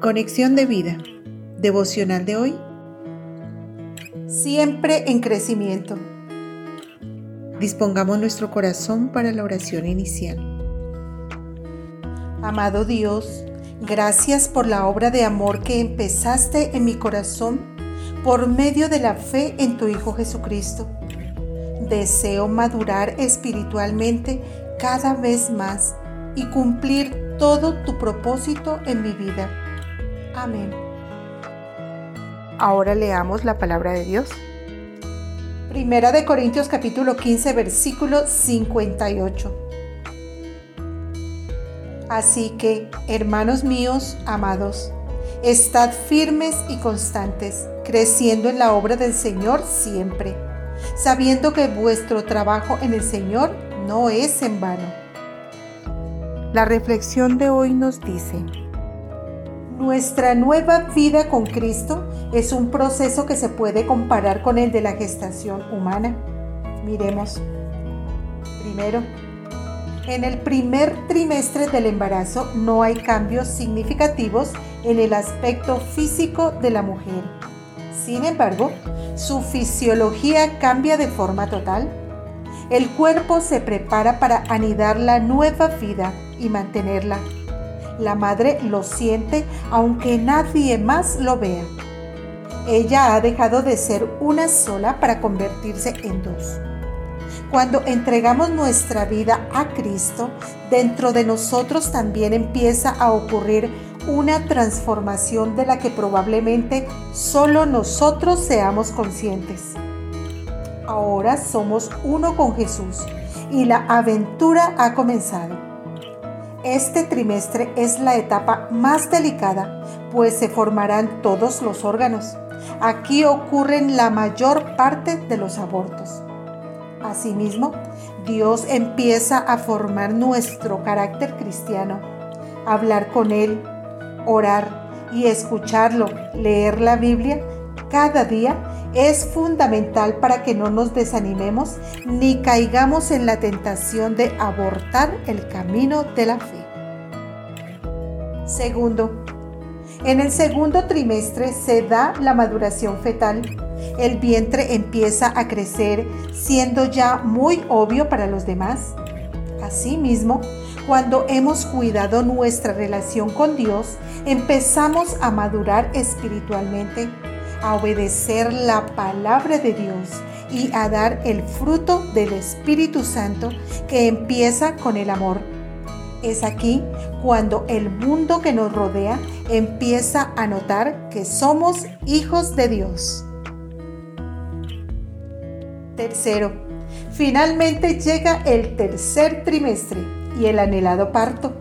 Conexión de vida. Devocional de hoy. Siempre en crecimiento. Dispongamos nuestro corazón para la oración inicial. Amado Dios, gracias por la obra de amor que empezaste en mi corazón por medio de la fe en tu Hijo Jesucristo. Deseo madurar espiritualmente cada vez más y cumplir todo tu propósito en mi vida Amén. Ahora leamos la palabra de Dios. Primera de Corintios capítulo 15 versículo 58. Así que, hermanos míos, amados, estad firmes y constantes, creciendo en la obra del Señor siempre, sabiendo que vuestro trabajo en el Señor no es en vano. La reflexión de hoy nos dice, nuestra nueva vida con Cristo es un proceso que se puede comparar con el de la gestación humana. Miremos. Primero, en el primer trimestre del embarazo no hay cambios significativos en el aspecto físico de la mujer. Sin embargo, su fisiología cambia de forma total. El cuerpo se prepara para anidar la nueva vida y mantenerla la madre lo siente aunque nadie más lo vea. Ella ha dejado de ser una sola para convertirse en dos. Cuando entregamos nuestra vida a Cristo, dentro de nosotros también empieza a ocurrir una transformación de la que probablemente solo nosotros seamos conscientes. Ahora somos uno con Jesús y la aventura ha comenzado. Este trimestre es la etapa más delicada, pues se formarán todos los órganos. Aquí ocurren la mayor parte de los abortos. Asimismo, Dios empieza a formar nuestro carácter cristiano, hablar con Él, orar y escucharlo, leer la Biblia cada día es fundamental para que no nos desanimemos ni caigamos en la tentación de abortar el camino de la fe. Segundo, en el segundo trimestre se da la maduración fetal. El vientre empieza a crecer, siendo ya muy obvio para los demás. Asimismo, cuando hemos cuidado nuestra relación con Dios, empezamos a madurar espiritualmente a obedecer la palabra de Dios y a dar el fruto del Espíritu Santo que empieza con el amor. Es aquí cuando el mundo que nos rodea empieza a notar que somos hijos de Dios. Tercero, finalmente llega el tercer trimestre y el anhelado parto.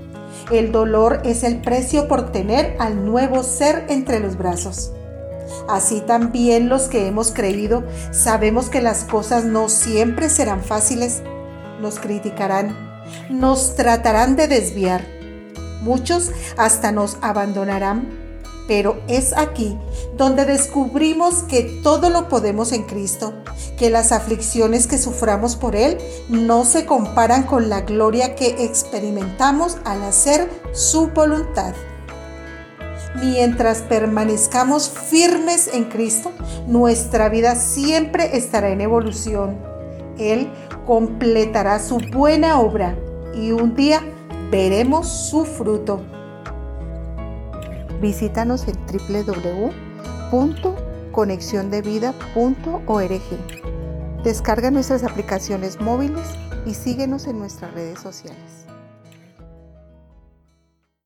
El dolor es el precio por tener al nuevo ser entre los brazos. Así también los que hemos creído sabemos que las cosas no siempre serán fáciles. Nos criticarán, nos tratarán de desviar. Muchos hasta nos abandonarán. Pero es aquí donde descubrimos que todo lo podemos en Cristo, que las aflicciones que suframos por Él no se comparan con la gloria que experimentamos al hacer su voluntad. Mientras permanezcamos firmes en Cristo, nuestra vida siempre estará en evolución. Él completará su buena obra y un día veremos su fruto. Visítanos en www.conexiondevida.org. Descarga nuestras aplicaciones móviles y síguenos en nuestras redes sociales.